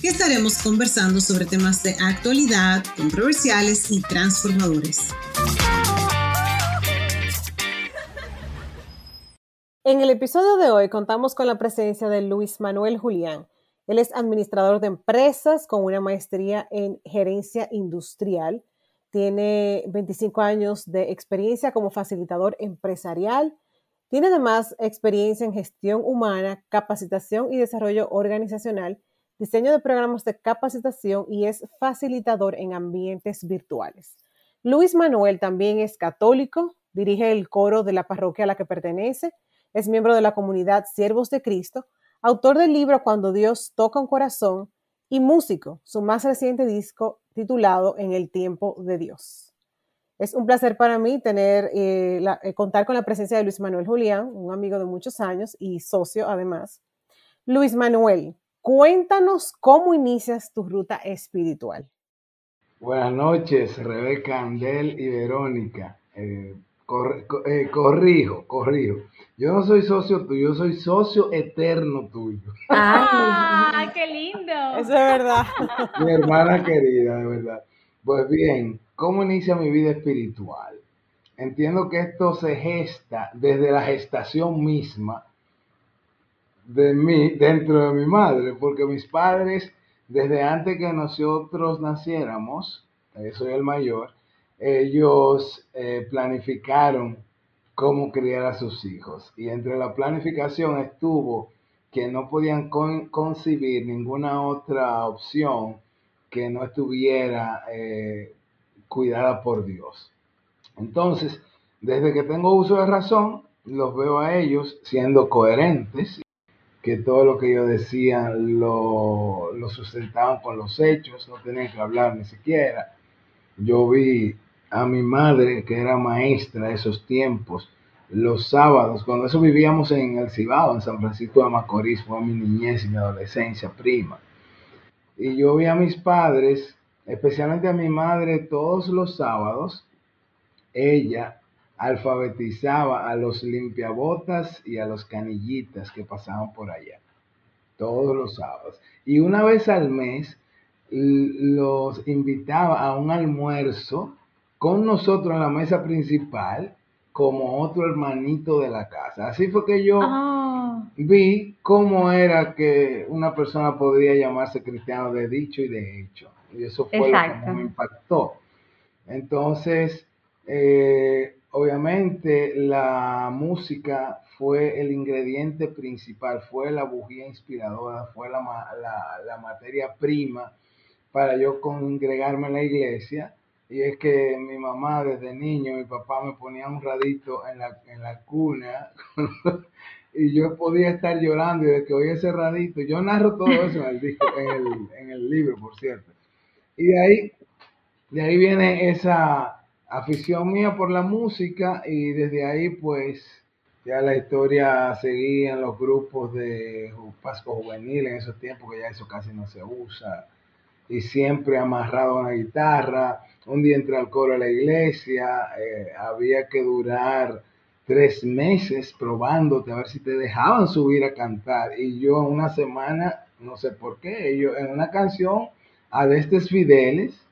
que estaremos conversando sobre temas de actualidad, controversiales y transformadores. En el episodio de hoy contamos con la presencia de Luis Manuel Julián. Él es administrador de empresas con una maestría en gerencia industrial. Tiene 25 años de experiencia como facilitador empresarial. Tiene además experiencia en gestión humana, capacitación y desarrollo organizacional, diseño de programas de capacitación y es facilitador en ambientes virtuales. Luis Manuel también es católico, dirige el coro de la parroquia a la que pertenece es miembro de la comunidad Siervos de Cristo, autor del libro Cuando Dios toca un corazón y músico, su más reciente disco titulado En el tiempo de Dios. Es un placer para mí tener, eh, eh, contar con la presencia de Luis Manuel Julián, un amigo de muchos años y socio además. Luis Manuel, cuéntanos cómo inicias tu ruta espiritual. Buenas noches, Rebeca, Andel y Verónica. Eh, eh, corrijo, corrijo. Yo no soy socio tuyo, yo soy socio eterno tuyo. ¡Ah, qué lindo! Eso es verdad. Mi hermana querida, de verdad. Pues bien, ¿cómo inicia mi vida espiritual? Entiendo que esto se gesta desde la gestación misma de mí, dentro de mi madre, porque mis padres, desde antes que nosotros naciéramos, yo soy el mayor, ellos eh, planificaron cómo criar a sus hijos. Y entre la planificación estuvo que no podían concebir ninguna otra opción que no estuviera eh, cuidada por Dios. Entonces, desde que tengo uso de razón, los veo a ellos siendo coherentes, que todo lo que ellos decían lo, lo sustentaban con los hechos, no tenían que hablar ni siquiera. Yo vi a mi madre, que era maestra de esos tiempos, los sábados, cuando eso vivíamos en el Cibao, en San Francisco de Macorís, fue mi niñez y mi adolescencia prima. Y yo vi a mis padres, especialmente a mi madre, todos los sábados, ella alfabetizaba a los limpiabotas y a los canillitas que pasaban por allá, todos los sábados. Y una vez al mes los invitaba a un almuerzo con nosotros en la mesa principal como otro hermanito de la casa. Así fue que yo ah. vi cómo era que una persona podría llamarse cristiano de dicho y de hecho. Y eso fue lo que me impactó. Entonces, eh, obviamente la música fue el ingrediente principal, fue la bujía inspiradora, fue la, la, materia prima para yo congregarme en la iglesia y es que mi mamá desde niño, mi papá me ponía un radito en la, en la cuna y yo podía estar llorando y de que oía ese radito, yo narro todo eso en el, en el, en el libro, por cierto. Y de ahí, de ahí viene esa afición mía por la música y desde ahí pues ya la historia seguía en los grupos de Pasco Juvenil en esos tiempos que ya eso casi no se usa y siempre amarrado a una guitarra. Un día entré al coro de la iglesia, eh, había que durar tres meses probándote a ver si te dejaban subir a cantar. Y yo en una semana, no sé por qué, yo en una canción a Destes Fideles,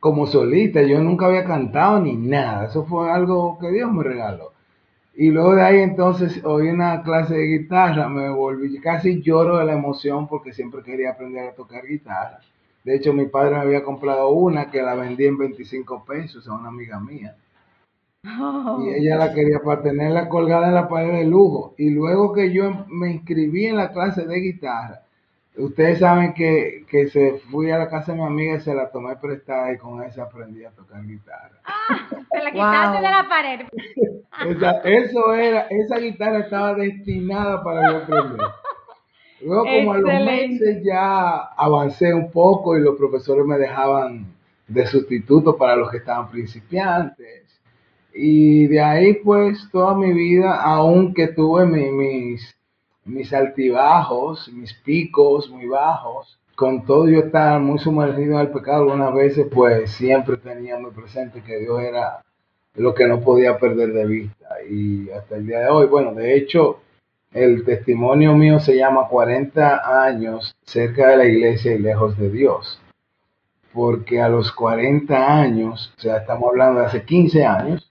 como solita, yo nunca había cantado ni nada. Eso fue algo que Dios me regaló. Y luego de ahí entonces oí una clase de guitarra, me volví, casi lloro de la emoción porque siempre quería aprender a tocar guitarra. De hecho, mi padre me había comprado una que la vendí en 25 pesos a una amiga mía. Oh. Y ella la quería para tenerla colgada en la pared de lujo. Y luego que yo me inscribí en la clase de guitarra, Ustedes saben que, que se fui a la casa de mi amiga y se la tomé prestada y con esa aprendí a tocar guitarra. Ah, se la quitaste de la pared. esa, eso era, esa guitarra estaba destinada para yo aprender. Luego como a los meses ya avancé un poco y los profesores me dejaban de sustituto para los que estaban principiantes. Y de ahí pues toda mi vida, aunque tuve mis, mis altibajos, mis picos muy bajos, con todo yo estaba muy sumergido en el pecado algunas veces, pues siempre tenía muy presente que Dios era lo que no podía perder de vista. Y hasta el día de hoy, bueno, de hecho, el testimonio mío se llama 40 años cerca de la iglesia y lejos de Dios. Porque a los 40 años, o sea, estamos hablando de hace 15 años,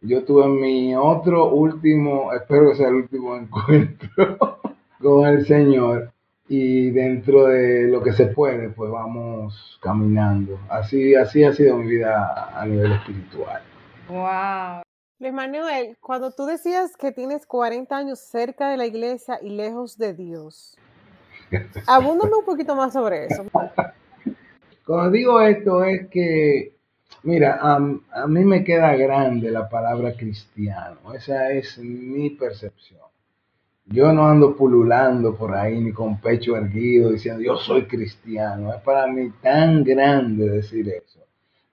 yo tuve mi otro último, espero que sea el último encuentro con el Señor. Y dentro de lo que se puede, pues vamos caminando. Así, así ha sido mi vida a nivel espiritual. Wow. Luis Manuel, cuando tú decías que tienes 40 años cerca de la iglesia y lejos de Dios, abúndame un poquito más sobre eso. Cuando digo esto es que, mira, a, a mí me queda grande la palabra cristiano, esa es mi percepción. Yo no ando pululando por ahí ni con pecho erguido diciendo yo soy cristiano. Es para mí tan grande decir eso,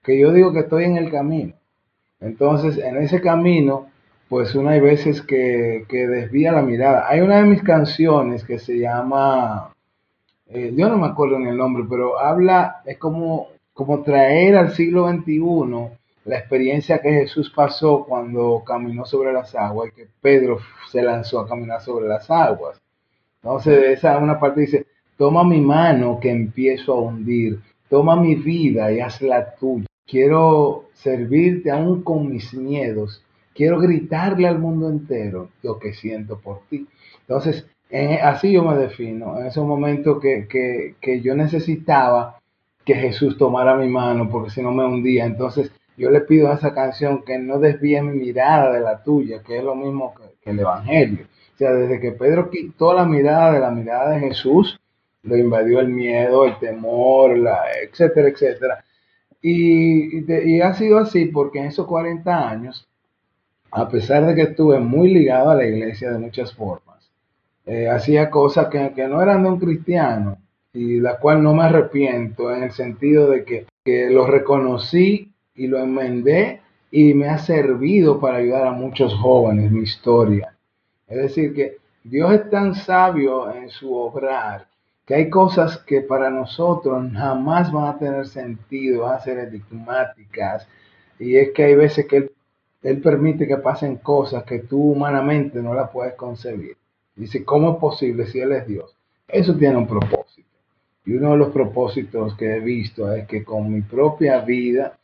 que yo digo que estoy en el camino. Entonces, en ese camino, pues una hay veces que, desvía la mirada. Hay una de mis canciones que se llama, eh, yo no me acuerdo ni el nombre, pero habla, es como, como traer al siglo XXI la experiencia que Jesús pasó cuando caminó sobre las aguas y que Pedro se lanzó a caminar sobre las aguas. Entonces, esa una parte dice, toma mi mano que empiezo a hundir, toma mi vida y hazla tuya. Quiero servirte aún con mis miedos. Quiero gritarle al mundo entero lo que siento por ti. Entonces, así yo me defino. En ese momento que, que yo necesitaba que Jesús tomara mi mano, porque si no me hundía. Entonces, yo le pido a esa canción que no desvíe mi mirada de la tuya, que es lo mismo que, el Evangelio. O sea, desde que Pedro quitó la mirada de la mirada de Jesús, lo invadió el miedo, el temor, la, etcétera, etcétera. Y, ha sido así porque en esos 40 años, a pesar de que estuve muy ligado a la iglesia de muchas formas, eh, hacía cosas que, que, no eran de un cristiano y la cual no me arrepiento en el sentido de que, que lo reconocí y lo enmendé y me ha servido para ayudar a muchos jóvenes, mi historia. Es decir, que Dios es tan sabio en su obrar que hay cosas que para nosotros jamás van a tener sentido, van a ser enigmáticas. Y es que hay veces que Él, él permite que pasen cosas que tú humanamente no las puedes concebir. Dice, ¿cómo es posible si Él es Dios? Eso tiene un propósito. Y uno de los propósitos que he visto es que con mi propia vida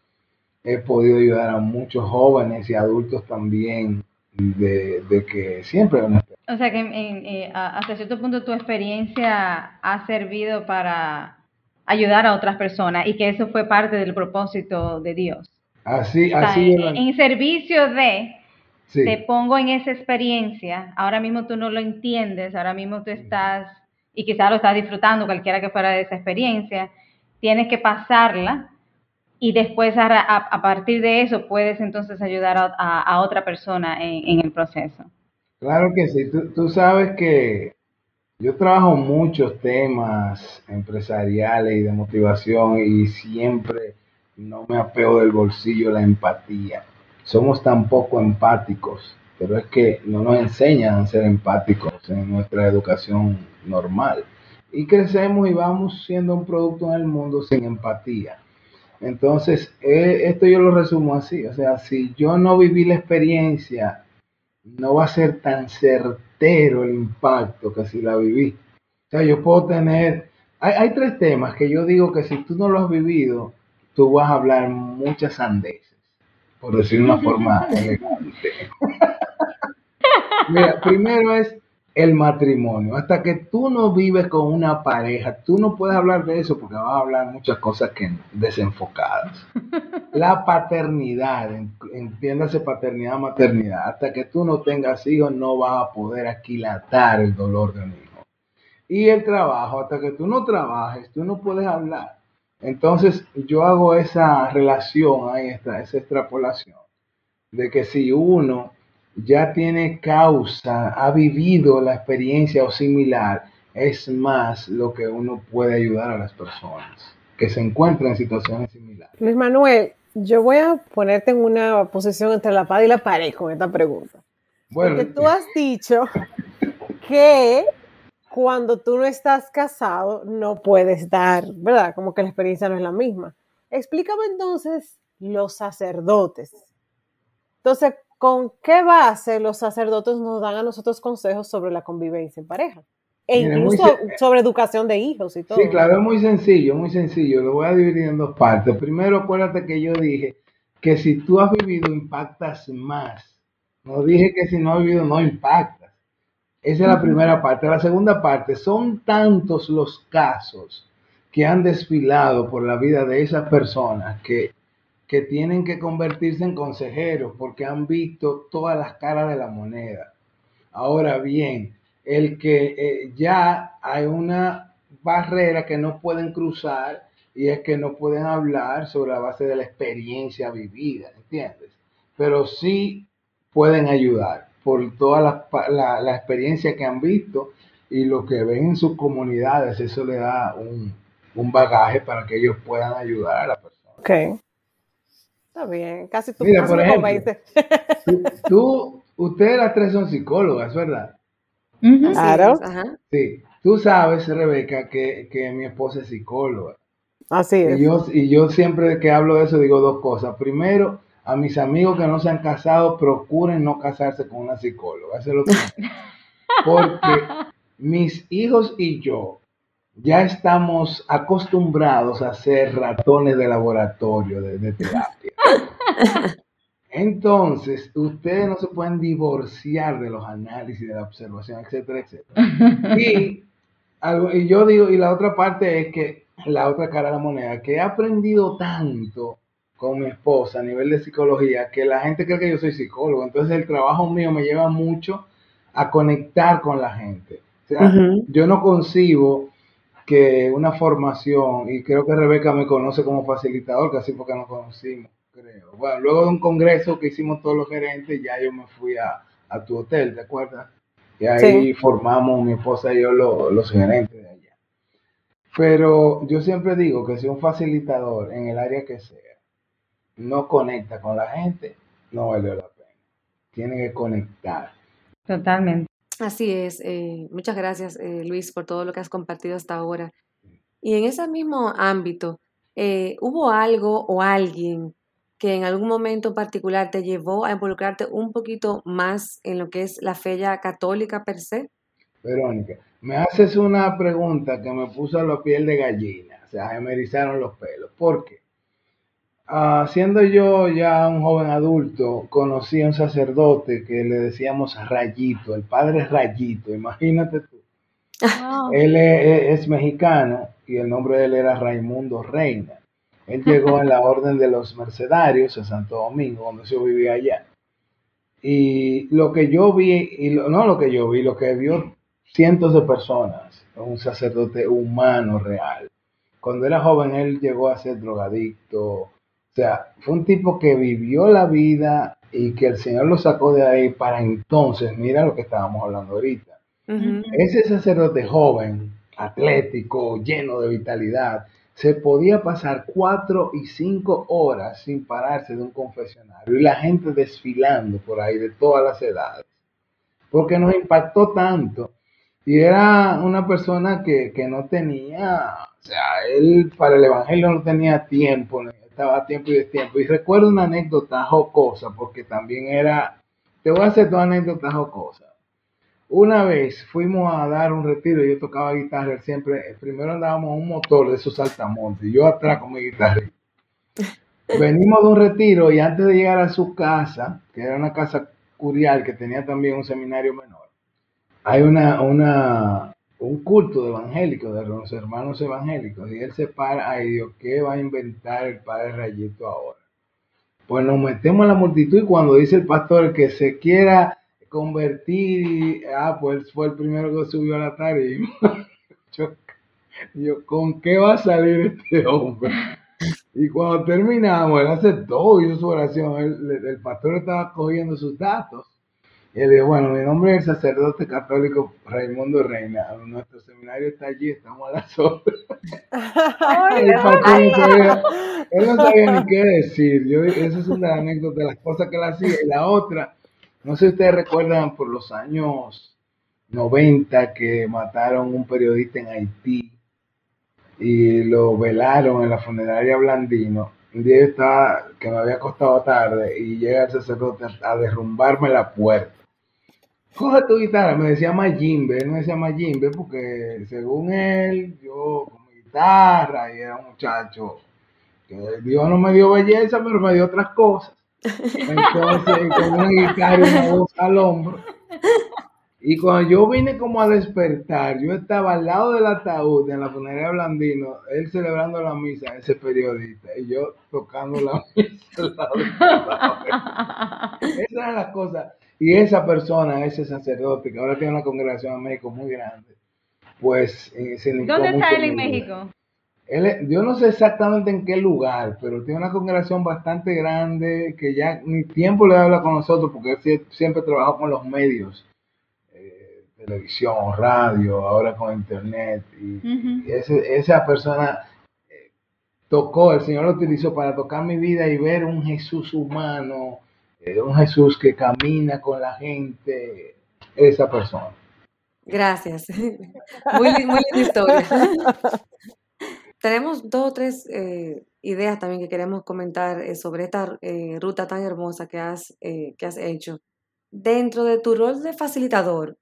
he podido ayudar a muchos jóvenes y adultos también de, que siempre hay una o sea que eh, hasta cierto punto tu experiencia ha servido para ayudar a otras personas y que eso fue parte del propósito de Dios. Así, así. En, servicio de, te pongo en esa experiencia, ahora mismo tú no lo entiendes, ahora mismo tú estás, y quizás lo estás disfrutando, cualquiera que fuera de esa experiencia, tienes que pasarla y después a, partir de eso puedes entonces ayudar a, otra persona en el proceso. Claro que sí, tú, sabes que yo trabajo muchos temas empresariales y de motivación y siempre no me apego del bolsillo la empatía. Somos tan poco empáticos, pero es que no nos enseñan a ser empáticos en nuestra educación normal. Y crecemos y vamos siendo un producto en el mundo sin empatía. Entonces, eh, esto yo lo resumo así, o sea, si yo no viví la experiencia no va a ser tan certero el impacto que si la viví. O sea, yo puedo tener, hay, tres temas que yo digo que si tú no los has vivido, tú vas a hablar muchas sandeces, por decir una forma. Mira, primero es el matrimonio. Hasta que tú no vives con una pareja, tú no puedes hablar de eso porque vas a hablar muchas cosas que desenfocadas. La paternidad, entiéndase paternidad, maternidad. Hasta que tú no tengas hijos, no vas a poder aquilatar el dolor de un hijo. Y el trabajo, hasta que tú no trabajes, tú no puedes hablar. Entonces, yo hago esa relación, ahí esa extrapolación, de que si uno ya tiene causa, ha vivido la experiencia o similar, es más lo que uno puede ayudar a las personas. que se encuentran en situaciones similares. Luis Manuel, yo voy a ponerte en una posición entre la paz y la pared con esta pregunta. Bueno, Porque tú has dicho que cuando tú no estás casado no puedes dar, ¿verdad? Como que la experiencia no es la misma. Explícame entonces los sacerdotes. Entonces, ¿con qué base los sacerdotes nos dan a nosotros consejos sobre la convivencia en pareja? E incluso sobre educación de hijos y todo. Sí, claro, es muy sencillo, muy sencillo. Lo voy a dividir en dos partes. Primero, acuérdate que yo dije que si tú has vivido, impactas más. No dije que si no has vivido, no impactas. Esa es la primera parte. La segunda parte, son tantos los casos que han desfilado por la vida de esas personas que, que tienen que convertirse en consejeros porque han visto todas las caras de la moneda. Ahora bien, el que eh, ya hay una barrera que no pueden cruzar y es que no pueden hablar sobre la base de la experiencia vivida, ¿entiendes? Pero sí pueden ayudar por toda la, la, experiencia que han visto y lo que ven en sus comunidades, eso le da un, un bagaje para que ellos puedan ayudar a la persona. Ok. Está bien, casi tú, Mira, por ejemplo, tú, tú, ustedes las tres son psicólogas, ¿verdad? Claro. Sí, tú sabes, Rebeca, que, que, mi esposa es psicóloga. Así es. Y yo, y yo siempre que hablo de eso digo dos cosas. Primero, a mis amigos que no se han casado, procuren no casarse con una psicóloga. Eso es lo que... Porque mis hijos y yo ya estamos acostumbrados a ser ratones de laboratorio de, de terapia. Entonces, ustedes no se pueden divorciar de los análisis, de la observación, etcétera, etcétera. Y, algo, y yo digo, y la otra parte es que, la otra cara de la moneda, que he aprendido tanto con mi esposa a nivel de psicología, que la gente cree que yo soy psicólogo. Entonces, el trabajo mío me lleva mucho a conectar con la gente. O sea, yo no concibo que una formación, y creo que Rebeca me conoce como facilitador, casi porque nos conocimos creo. Bueno, luego de un congreso que hicimos todos los gerentes, ya yo me fui a, tu hotel, ¿te acuerdas? Y ahí formamos mi esposa y yo los gerentes de allá. Pero yo siempre digo que si un facilitador en el área que sea no conecta con la gente, no vale la pena. Tiene que conectar. Totalmente. Así es. Eh, muchas gracias, eh, Luis, por todo lo que has compartido hasta ahora. Y en ese mismo ámbito, eh, ¿hubo algo o alguien que en algún momento particular te llevó a involucrarte un poquito más en lo que es la fe ya católica per se? Verónica, me haces una pregunta que me puso a la piel de gallina, o sea, me erizaron los pelos. ¿Por qué? Ah, siendo yo ya un joven adulto, conocí a un sacerdote que le decíamos Rayito, el padre Rayito, imagínate tú. Él es, mexicano y el nombre de él era Raimundo Reina. Él llegó en la orden de los mercedarios en Santo Domingo, donde yo vivía allá. Y lo que yo vi, y no lo que yo vi, lo que vio cientos de personas, un sacerdote humano real. Cuando era joven él llegó a ser drogadicto. O sea, fue un tipo que vivió la vida y que el Señor lo sacó de ahí para entonces, mira lo que estábamos hablando ahorita. Ese sacerdote joven, atlético, lleno de vitalidad, se podía pasar cuatro y cinco horas sin pararse de un confesionario y la gente desfilando por ahí de todas las edades, porque nos impactó tanto. Y era una persona que, no tenía, o sea, él para el Evangelio no tenía tiempo, estaba a tiempo y de tiempo. Y recuerdo una anécdota jocosa, porque también era, te voy a hacer dos anécdotas jocosas. Una vez fuimos a dar un retiro, yo tocaba guitarra siempre, primero andábamos un motor de esos saltamontes, yo atrás con mi guitarra. Venimos de un retiro y antes de llegar a su casa, que era una casa curial que tenía también un seminario menor, hay una, una, un culto de evangélicos, de los hermanos evangélicos, y él se para, ay Dios, ¿qué va a inventar el padre Rayito ahora? Pues nos metemos en la multitud y cuando dice el pastor que se quiera convertir, ah, pues fue el primero que subió a la tarima. yo, ¿con qué va a salir este hombre? Y cuando terminamos, él aceptó, hizo su oración, el, el pastor estaba cogiendo sus datos. Y él dijo, bueno, mi nombre es el sacerdote católico Raimundo Reina. Nuestro seminario está allí, estamos a las obras. él, no sabía, ni qué decir. Yo, esa es una anécdota de las cosas que él hacía. Y la otra, no sé si ustedes recuerdan por los años 90 que mataron un periodista en Haití y lo velaron en la funeraria Blandino. Un día yo estaba, que me había acostado tarde, y llega el sacerdote a derrumbarme la puerta coge tu guitarra, me decía Majimbe, él me decía Majimbe porque según él, yo con mi guitarra y era un muchacho que Dios no me dio belleza, pero me dio otras cosas. Entonces, con una guitarra y una voz al hombro. Y cuando yo vine como a despertar, yo estaba al lado del ataúd en la funeraria Blandino, él celebrando la misa, ese periodista, y yo tocando la misa al lado Esas eran las cosas. Y esa persona, ese sacerdote, que ahora tiene una congregación en México muy grande, pues eh, se ¿Dónde está él en México? Él, yo no sé exactamente en qué lugar, pero tiene una congregación bastante grande que ya ni tiempo le habla con nosotros porque él siempre trabajó con los medios, televisión, radio, ahora con internet. Y, esa persona eh, tocó, el Señor lo utilizó para tocar mi vida y ver un Jesús humano un Jesús que camina con la gente, esa persona. Gracias. Muy, muy linda historia. Tenemos dos o tres eh, ideas también que queremos comentar eh, sobre esta eh, ruta tan hermosa que has, que has hecho. Dentro de tu rol de facilitador,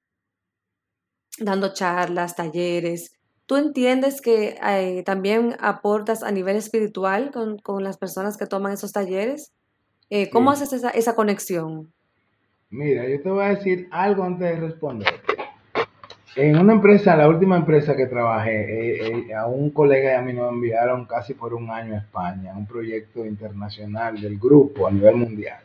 dando charlas, talleres, ¿tú entiendes que también aportas a nivel espiritual con, con las personas que toman esos talleres? Eh, ¿Cómo haces esa, esa conexión? Mira, yo te voy a decir algo antes de responder. En una empresa, la última empresa que trabajé, eh, eh, a un colega y a mí nos enviaron casi por un año a España, un proyecto internacional del grupo a nivel mundial.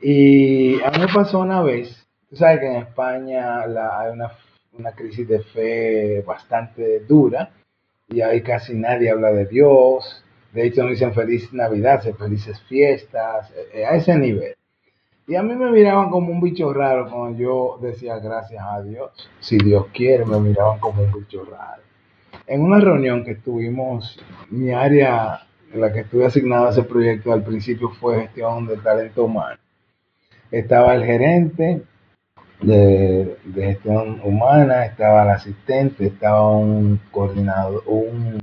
Y a mí me pasó una vez, tú sabes que en España hay una, una crisis de fe bastante dura y ahí casi nadie habla de Dios, de hecho, no dicen feliz Navidad, felices fiestas, eh, eh, a ese nivel. Y a mí me miraban como un bicho raro cuando yo decía gracias a Dios. Si Dios quiere, me miraban como un bicho raro. En una reunión que tuvimos, mi área en la que estuve asignado a ese proyecto al principio fue gestión de talento humano. Estaba el gerente de, gestión humana, estaba el asistente, estaba un coordinador, un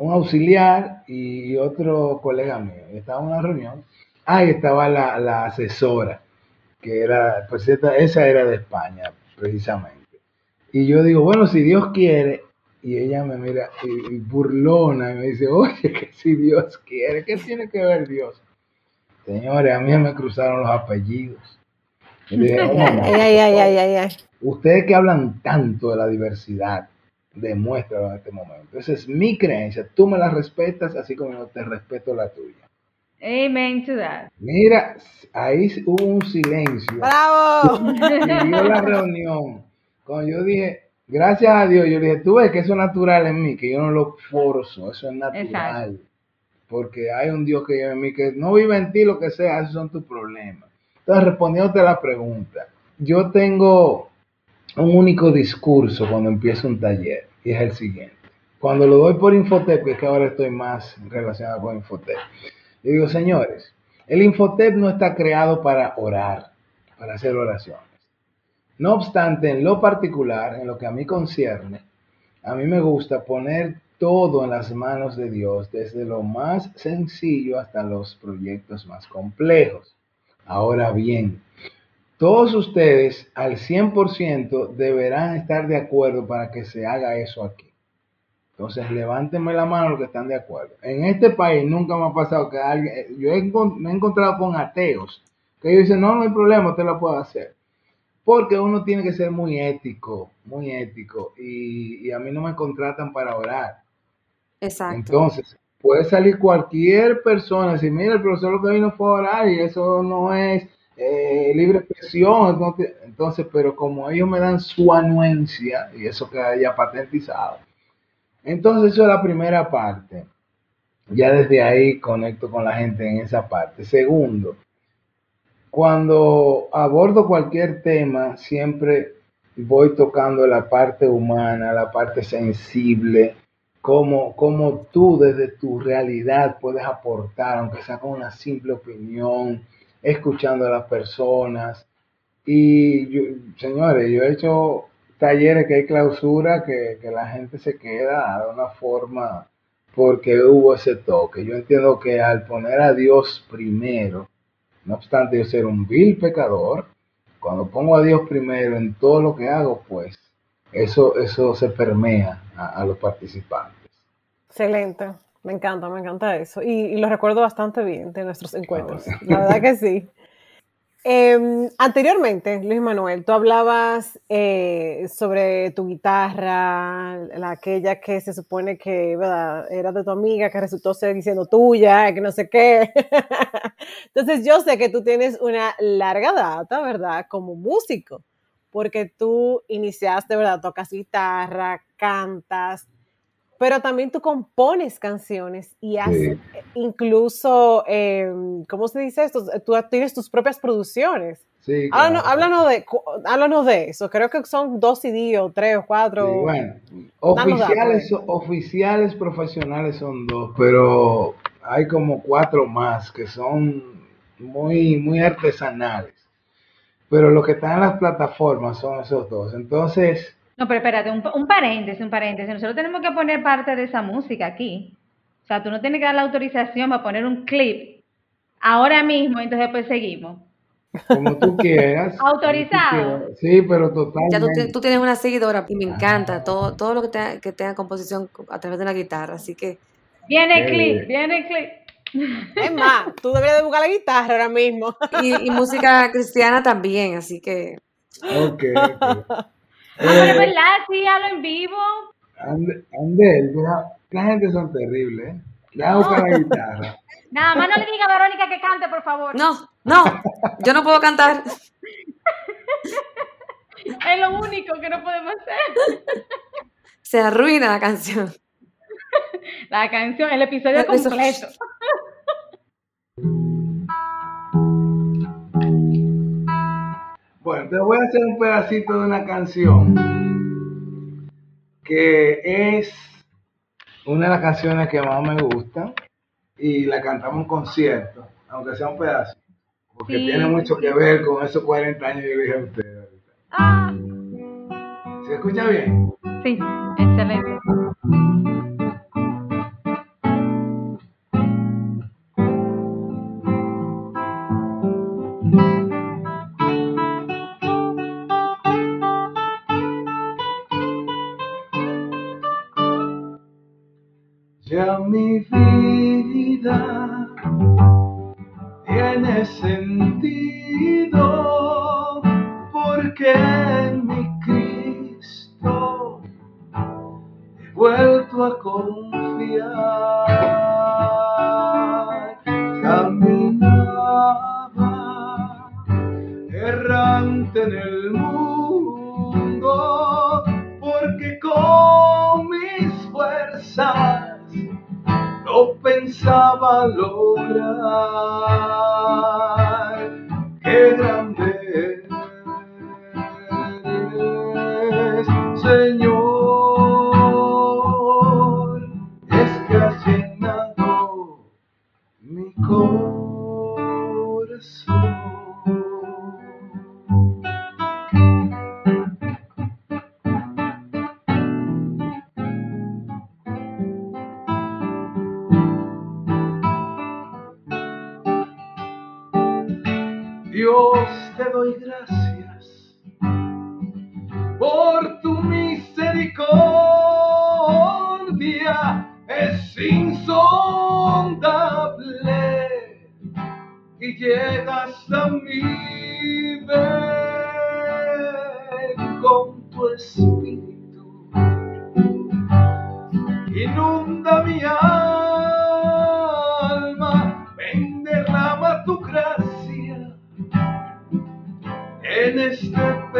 un auxiliar y otro colega mío. Estaba en una reunión. Ahí estaba la, asesora, que era, pues esa era de España, precisamente. Y yo digo, bueno, si Dios quiere, y ella me mira y, burlona y me dice, oye, que si Dios quiere, ¿qué tiene que ver Dios? Señores, a mí me cruzaron los apellidos. Ustedes que hablan tanto de la diversidad, demuéstralo en este momento. Esa es mi creencia. Tú me la respetas así como yo te respeto la tuya. Amen to that. Mira, ahí hubo un silencio. ¡Bravo! Y yo la reunión. Cuando yo dije, gracias a Dios, yo dije, tú ves que eso es natural en mí, que yo no lo forzo, eso es natural. Porque hay un Dios que vive en mí, que no vive en ti, lo que sea, esos son tus problemas. Entonces, respondiéndote a la pregunta, yo tengo un único discurso cuando empiezo un taller y es el siguiente. Cuando lo doy por Infotep, que es que ahora estoy más relacionado con Infotep, yo digo, señores, el Infotep no está creado para orar, para hacer oraciones. No obstante, en lo particular, en lo que a mí concierne, a mí me gusta poner todo en las manos de Dios, desde lo más sencillo hasta los proyectos más complejos. Ahora bien, todos ustedes al 100% deberán estar de acuerdo para que se haga eso aquí. Entonces, levántenme la mano los que están de acuerdo. En este país nunca me ha pasado que alguien, eh, yo me he encontrado con ateos que ellos dicen, no, no hay problema, usted lo puede hacer. Porque uno tiene que ser muy ético, muy ético. Y, a mí no me contratan para orar. Exacto. Entonces, puede salir cualquier persona decir, mira, el profesor lo que vino fue a orar y eso no es eh, libre expresión, entonces, pero como ellos me dan su anuencia y eso queda ya patentizado, entonces eso es la primera parte. Ya desde ahí conecto con la gente en esa parte. Segundo, cuando abordo cualquier tema, siempre voy tocando la parte humana, la parte sensible, cómo, cómo tú desde tu realidad puedes aportar, aunque sea con una simple opinión, escuchando a las personas. Y señores, yo he hecho talleres que hay clausura, que, que la gente se queda de una forma porque hubo ese toque. Yo entiendo que al poner a Dios primero, no obstante yo ser un vil pecador, cuando pongo a Dios primero en todo lo que hago, pues eso, eso se permea a, los participantes. Excelente, me encanta, me encanta eso. Y, lo recuerdo bastante bien de nuestros encuentros. La verdad que sí. Em, anteriormente, Luis Manuel, tú hablabas eh, sobre tu guitarra, la, aquella que se supone que era de tu amiga, que resultó ser diciendo tuya, que no sé qué. Entonces yo sé que tú tienes una larga data, ¿verdad? Como músico, porque tú iniciaste, ¿verdad? Tocas guitarra, cantas, pero también tú compones canciones y haces incluso, em, ¿cómo se dice esto? Tú tienes tus propias producciones. Sí, háblanos, de, háblanos de eso. Creo que son dos CD o tres o cuatro. bueno, oficiales, oficiales profesionales son dos, pero hay como cuatro más que son muy, muy artesanales. Pero lo que están en las plataformas son esos dos. Entonces, no, pero espérate, un, un, paréntesis, un paréntesis. Nosotros tenemos que poner parte de esa música aquí. O sea, tú no tienes que dar la autorización para poner un clip ahora mismo, entonces después seguimos. Como tú quieras. Autorizado. Sí, pero total. Ya tú, tienes una seguidora y me encanta todo, todo lo que tenga, que tenga composición a través de la guitarra, así que... Viene el clip, viene el clip. Es más, tú deberías de buscar la guitarra ahora mismo. Y, y música cristiana también, así que... Ok, okay. Ah, pero eh, verdad, sí, hablo en vivo. Andel, la gente son terribles, ¿eh? Le hago para la guitarra. Nada más no le diga a Verónica que cante, por favor. No, no, yo no puedo cantar. es lo único que no podemos hacer. Se arruina la canción. La canción, el episodio completo. Bueno, te voy a hacer un pedacito de una canción que es una de las canciones que más me gusta y la cantamos en concierto, aunque sea un pedazo, porque tiene mucho que ver con esos 40 años que dije a ustedes. Ah. ¿Se escucha bien? Sí, excelente. En el mundo porque con mis fuerzas no pensaba lograr.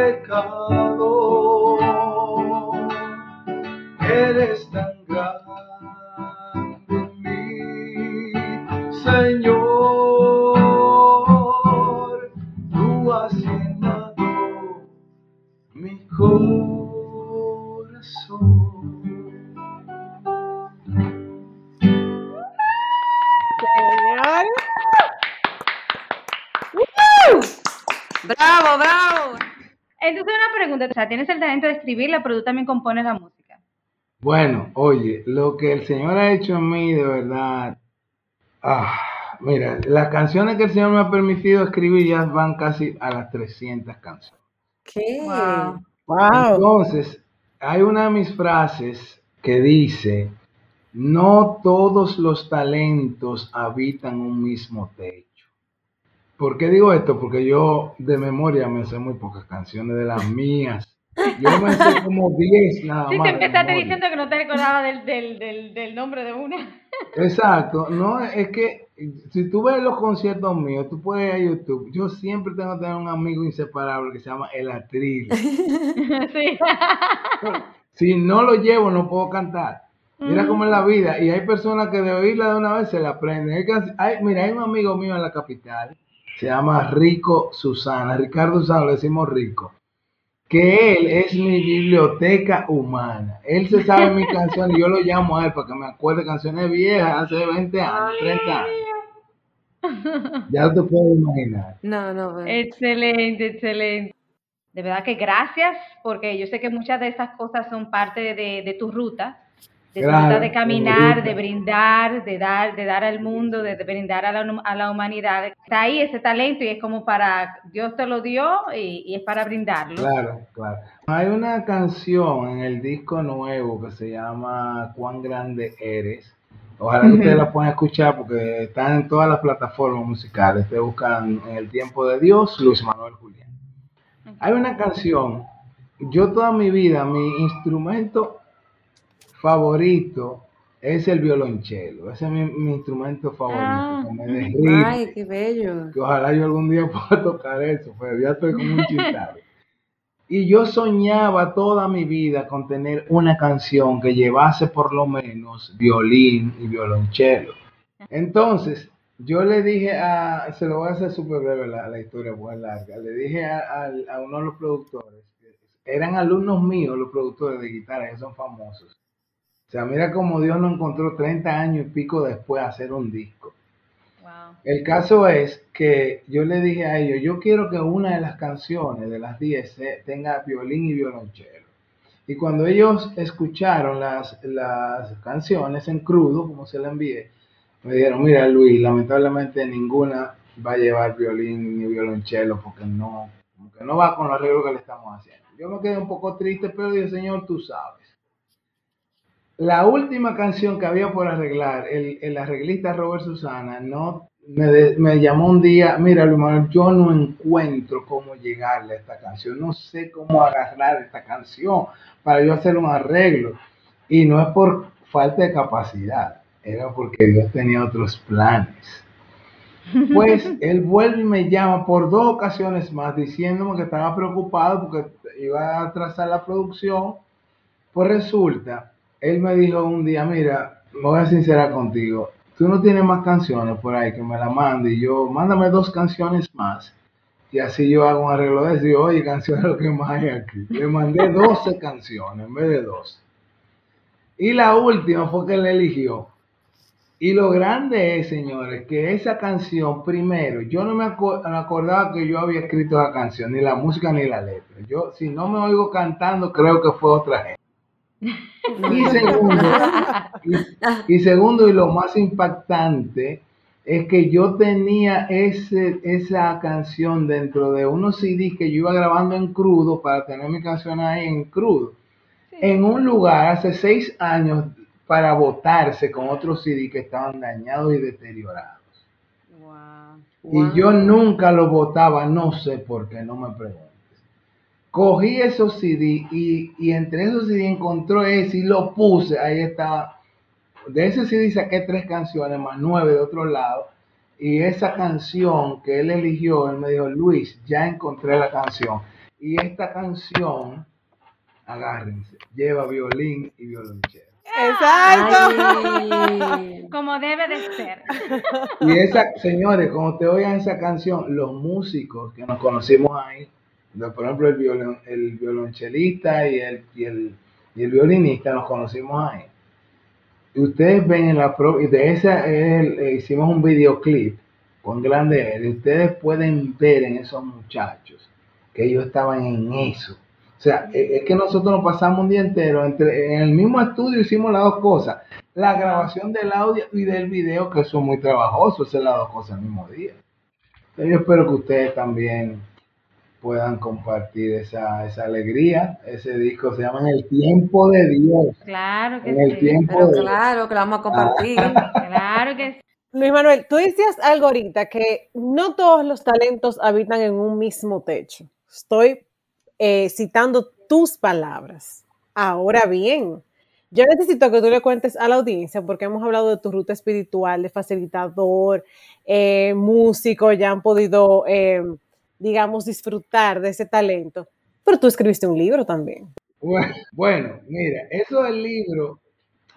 Pecado. Escribirla, pero tú también compones la música. Bueno, oye, lo que el Señor ha hecho en mí, de verdad, ah, mira, las canciones que el Señor me ha permitido escribir ya van casi a las 300 canciones. ¿Qué? Wow. Entonces, hay una de mis frases que dice, no todos los talentos habitan un mismo techo. ¿Por qué digo esto? Porque yo de memoria me sé muy pocas canciones de las mías. Yo me sé como 10 nada sí, más. Sí, te empezaste diciendo que no te recordaba del, del, del, del, nombre de una. Exacto. No, es que si tú ves los conciertos míos, tú puedes ir a YouTube. Yo siempre tengo que tener un amigo inseparable que se llama El Atril. sí. Si no lo llevo, no puedo cantar. Mira cómo es la vida. Y hay personas que de oírla de una vez se la aprenden. Hay, mira, hay un amigo mío en la capital se llama Rico Susana, Ricardo Susana, le decimos Rico, que él es mi biblioteca humana. Él se sabe mi canción y yo lo llamo a él para que me acuerde canciones viejas hace 20 años, 30 años. Ya te puedes imaginar. No, no. Excelente, excelente. De verdad que gracias, porque yo sé que muchas de esas cosas son parte de, de tu ruta de, de caminar, de brindar, de dar, de dar al mundo, de, brindar a la, a la, humanidad. Está ahí ese talento y es como para, Dios te lo dio y, es para brindarlo. Claro, claro. Hay una canción en el disco nuevo que se llama Cuán grande eres. Ojalá que ustedes la puedan escuchar porque están en todas las plataformas musicales. Te buscan en el tiempo de Dios, Luis Manuel Julián. Hay una canción, yo toda mi vida, mi instrumento favorito es el violonchelo. Ese es mi, instrumento favorito. Ah, ay, qué bello. Que ojalá yo algún día pueda tocar eso, pero ya estoy como un chistado. Y yo soñaba toda mi vida con tener una canción que llevase por lo menos violín y violonchelo. Entonces, yo le dije a, se lo voy a hacer súper breve la, la, historia, muy larga, le dije a, a, uno de los productores, eran alumnos míos los productores de guitarra, que son famosos, o sea, mira cómo Dios nos encontró 30 años y pico después de hacer un disco. El caso es que yo le dije a ellos, yo quiero que una de las canciones de las 10 tenga violín y violonchelo. Y cuando ellos escucharon las, las canciones en crudo, como se la envié, me dijeron, mira Luis, lamentablemente ninguna va a llevar violín ni violonchelo porque no, porque no va con los arreglos que le estamos haciendo. Yo me quedé un poco triste, pero dije, Señor, tú sabes. La última canción que había por arreglar, el, el arreglista Robert Susana, no me, llamó un día, mira, yo no encuentro cómo llegarle a esta canción, no sé cómo agarrar esta canción para yo hacer un arreglo. Y no es por falta de capacidad, era porque Dios tenía otros planes. Pues él vuelve y me llama por dos ocasiones más diciéndome que estaba preocupado porque iba a atrasar la producción. Pues resulta él me dijo un día, mira, me voy a sincerar contigo, tú no tienes más canciones por ahí que me la mande y yo, mándame dos canciones más. Y así yo hago un arreglo de eso y oye, canciones lo que más hay aquí. Le mandé 12 canciones en vez de dos. Y la última fue que él eligió. Y lo grande es, señores, que esa canción, primero, yo no me, acordaba que yo había escrito esa canción, ni la música ni la letra. Yo, si no me oigo cantando, creo que fue otra gente. Y segundo, y, segundo, y lo más impactante, es que yo tenía ese, esa canción dentro de unos CDs que yo iba grabando en crudo para tener mi canción ahí en crudo. En un lugar hace seis años para votarse con otros CD que estaban dañados y deteriorados. Y yo nunca lo votaba, no sé por qué, no me pregunto cogí esos CD y, entre esos CD encontró ese y lo puse, ahí estaba. De ese CD saqué tres canciones, más nueve de otro lado. Y esa canción que él eligió, él me dijo, Luis, ya encontré la canción. Y esta canción, agárrense, lleva violín y violonchelo. Exacto. Como debe de ser. Y esa, señores, cuando te oigan esa canción, los músicos que nos conocimos ahí, por ejemplo, el, violon, el violonchelista y el, y el, y el violinista nos conocimos ahí. Y ustedes ven en la pro, y de esa eh, hicimos un videoclip con grande y ustedes pueden ver en esos muchachos que ellos estaban en eso. O sea, e, es que nosotros nos pasamos un día entero entre, en el mismo estudio hicimos las dos cosas. La grabación del audio y del video, que son muy trabajosos, hacer las dos cosas el mismo día. yo espero que ustedes también puedan compartir esa, esa alegría. Ese disco se llama En el tiempo de Dios. Claro que en el Tiempo Claro que lo vamos a compartir. claro que sí. Luis Manuel, tú decías algo ahorita que no todos los talentos habitan en un mismo techo. Estoy eh, citando tus palabras. Ahora bien, yo necesito que tú le cuentes a la audiencia, porque hemos hablado de tu ruta espiritual, de facilitador, eh, músico, ya han podido eh, digamos, disfrutar de ese talento. Pero tú escribiste un libro también. Bueno, mira, eso del libro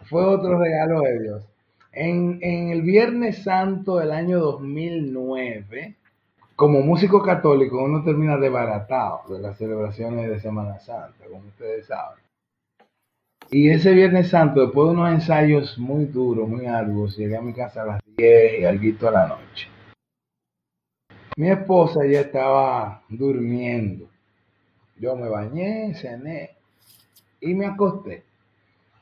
fue otro regalo de Dios. En, el Viernes Santo del año 2009, como músico católico, uno termina desbaratado de las celebraciones de Semana Santa, como ustedes saben. Y ese Viernes Santo, después de unos ensayos muy duros, muy arduos, llegué a mi casa a las 10 y algo a la noche. Mi esposa ya estaba durmiendo. Yo me bañé, cené y me acosté.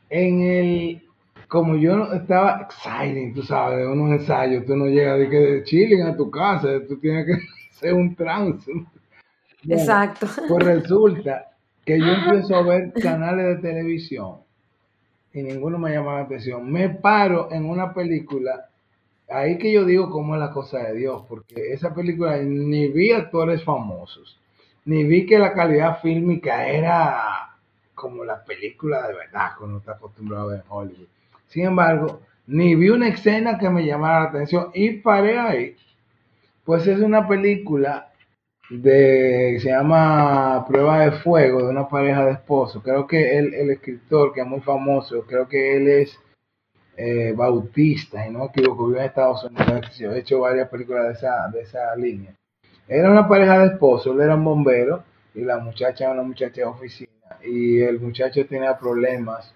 En el, como yo no estaba exciting, tú sabes, de unos ensayos, tú no llegas de que de chilling a tu casa, tú tienes que hacer un trance. Exacto. Pues resulta que yo empiezo a ver canales de televisión y ninguno me llama la atención. Me paro en una película ahí que yo digo cómo es la cosa de Dios, porque esa película ni vi actores famosos, ni vi que la calidad fílmica era como la película de verdad uno está acostumbrado a ver Hollywood. Sin embargo, ni vi una escena que me llamara la atención y paré ahí. Pues es una película de se llama Prueba de Fuego de una pareja de esposos. Creo que el, el escritor que es muy famoso, creo que él es eh, Bautista, y no me equivoco, vive en Estados Unidos, he hecho varias películas de esa, de esa línea. Era una pareja de esposos, él era un bombero y la muchacha era una muchacha de oficina y el muchacho tenía problemas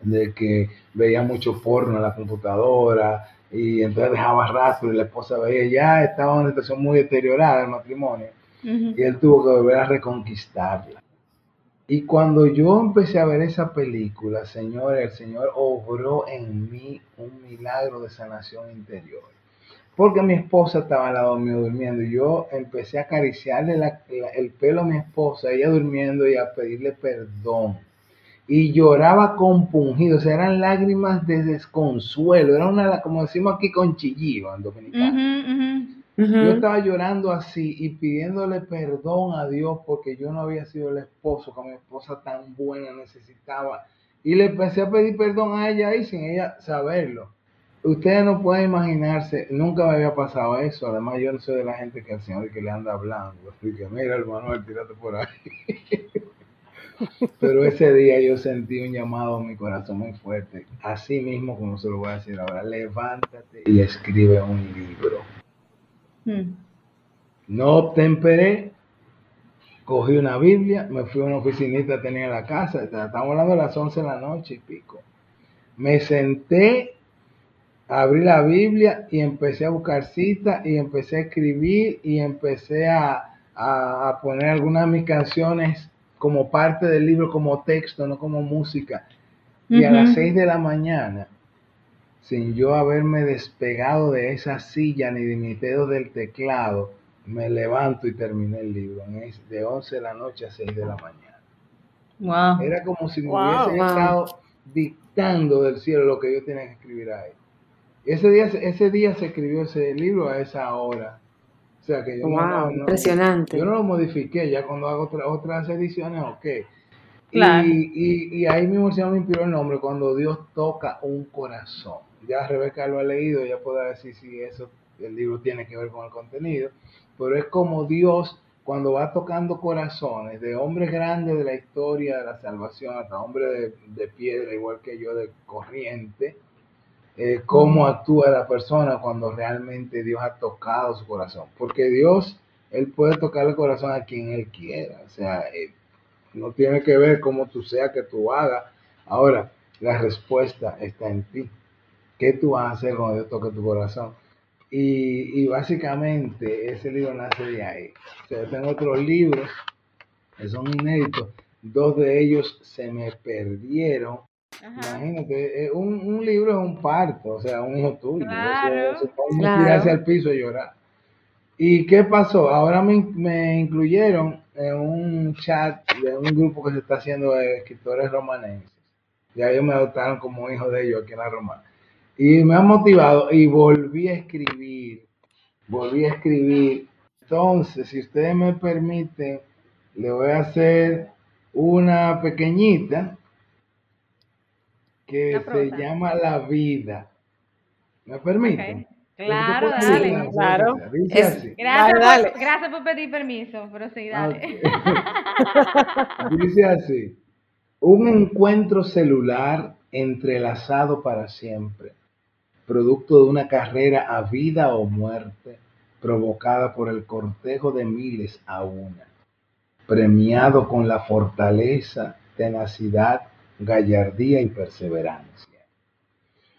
de que veía mucho porno en la computadora y entonces dejaba rastro y la esposa veía ya estaba en una situación muy deteriorada el matrimonio y él tuvo que volver a reconquistarla. Y cuando yo empecé a ver esa película, Señor, el Señor obró en mí un milagro de sanación interior. Porque mi esposa estaba al lado mío durmiendo y yo empecé a acariciarle el pelo a mi esposa, ella durmiendo y a pedirle perdón. Y lloraba compungido, o sea, eran lágrimas de desconsuelo, era una, como decimos aquí, con chillido en dominicano. Yo estaba llorando así y pidiéndole perdón a Dios porque yo no había sido el esposo que mi esposa tan buena necesitaba. Y le empecé a pedir perdón a ella y sin ella saberlo. Ustedes no pueden imaginarse, nunca me había pasado eso. Además, yo no soy de la gente que al Señor que le anda hablando. Así que mira, hermano, tírate por ahí. Pero ese día yo sentí un llamado en mi corazón muy fuerte. Así mismo, como se lo voy a decir ahora, levántate y escribe un libro. Hmm. No temperé, cogí una Biblia, me fui a una oficinita tenía en la casa, estamos hablando de las 11 de la noche y pico. Me senté, abrí la Biblia y empecé a buscar citas y empecé a escribir y empecé a, poner algunas de mis canciones como parte del libro, como texto, no como música. Y a las 6 de la mañana sin yo haberme despegado de esa silla ni de mi dedo del teclado, me levanto y terminé el libro de 11 de la noche a 6 de la mañana. Era como si me hubiesen estado dictando del cielo lo que yo tenía que escribir ahí. Ese día, ese día se escribió ese libro a esa hora. O sea que yo no, impresionante. Yo no lo modifiqué, ya cuando hago otras ediciones, ok. Y, y, ahí mismo se me inspiró el nombre, cuando Dios toca un corazón ya Rebeca lo ha leído, ya puede decir si eso, el libro tiene que ver con el contenido, pero es como Dios cuando va tocando corazones de hombres grandes de la historia de la salvación, hasta hombres de, piedra, igual que yo, de corriente, eh, cómo actúa la persona cuando realmente Dios ha tocado su corazón. Porque Dios Él puede tocar el corazón a quien Él quiera. O sea, eh, no tiene que ver cómo tú seas que tú hagas. Ahora, la respuesta está en ti. ¿Qué tú vas a hacer cuando Dios toque tu corazón? Y, básicamente ese libro nace de ahí. O sea, yo tengo otros libros que son inéditos. Dos de ellos se me perdieron. Imagínate, un, un, libro es un parto, o sea, un hijo tuyo. Claro. Se, puede tirarse al piso y llorar. ¿Y qué pasó? Ahora me, me, incluyeron en un chat de un grupo que se está haciendo de escritores romanenses. Ya ellos me adoptaron como hijo de ellos aquí en la Romana. Y me ha motivado y volví a escribir, volví a escribir. Entonces, si ustedes me permiten, le voy a hacer una pequeñita que se llama La Vida. ¿Me permiten? Claro, dale. Claro. Dice Gracias, Por, gracias por pedir permiso, pero sí, dale. Dice así, un encuentro celular entrelazado para siempre producto de una carrera a vida o muerte provocada por el cortejo de miles a una, premiado con la fortaleza, tenacidad, gallardía y perseverancia.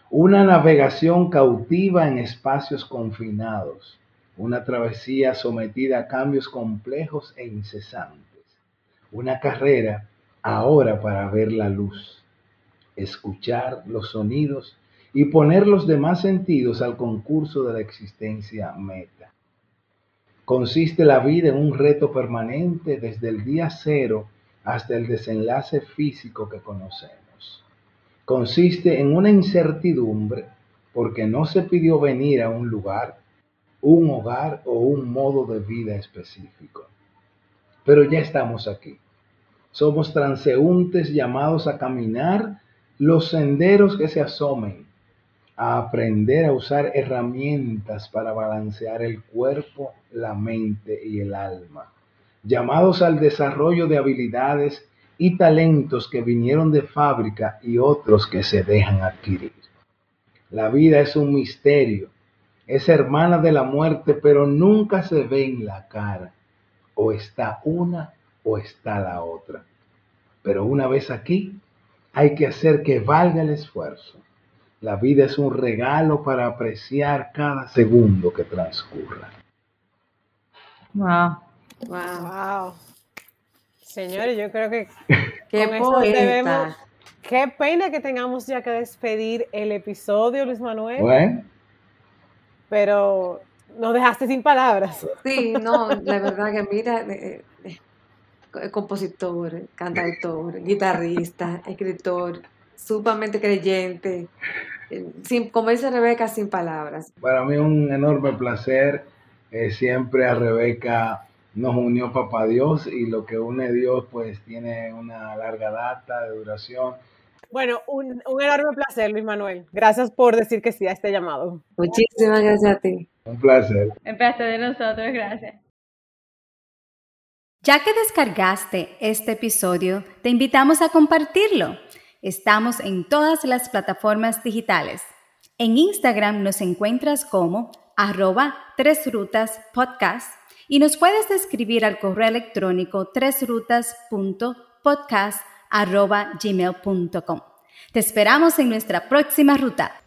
Una navegación cautiva en espacios confinados, una travesía sometida a cambios complejos e incesantes, una carrera ahora para ver la luz, escuchar los sonidos y poner los demás sentidos al concurso de la existencia meta. Consiste la vida en un reto permanente desde el día cero hasta el desenlace físico que conocemos. Consiste en una incertidumbre porque no se pidió venir a un lugar, un hogar o un modo de vida específico. Pero ya estamos aquí. Somos transeúntes llamados a caminar los senderos que se asomen a aprender a usar herramientas para balancear el cuerpo, la mente y el alma, llamados al desarrollo de habilidades y talentos que vinieron de fábrica y otros que se dejan adquirir. La vida es un misterio, es hermana de la muerte, pero nunca se ve en la cara. O está una o está la otra. Pero una vez aquí, hay que hacer que valga el esfuerzo la vida es un regalo para apreciar cada segundo que transcurra. Wow. Wow. Señores, yo creo que qué poeta. qué pena que tengamos ya que despedir el episodio, Luis Manuel. Bueno. Pero nos dejaste sin palabras. Sí, no, la verdad que mira, eh, eh, compositor, cantautor, guitarrista, escritor, sumamente creyente. Sin, como dice Rebeca, sin palabras. Para mí un enorme placer. Eh, siempre a Rebeca nos unió Papá Dios y lo que une Dios pues tiene una larga data de duración. Bueno, un, un enorme placer, Luis Manuel. Gracias por decir que sí a este llamado. Muchísimas gracias a ti. Un placer. Un placer de nosotros, gracias. Ya que descargaste este episodio, te invitamos a compartirlo. Estamos en todas las plataformas digitales. En Instagram nos encuentras como arroba tres rutas podcast y nos puedes escribir al correo electrónico tresrutas.podcast arroba. Te esperamos en nuestra próxima ruta.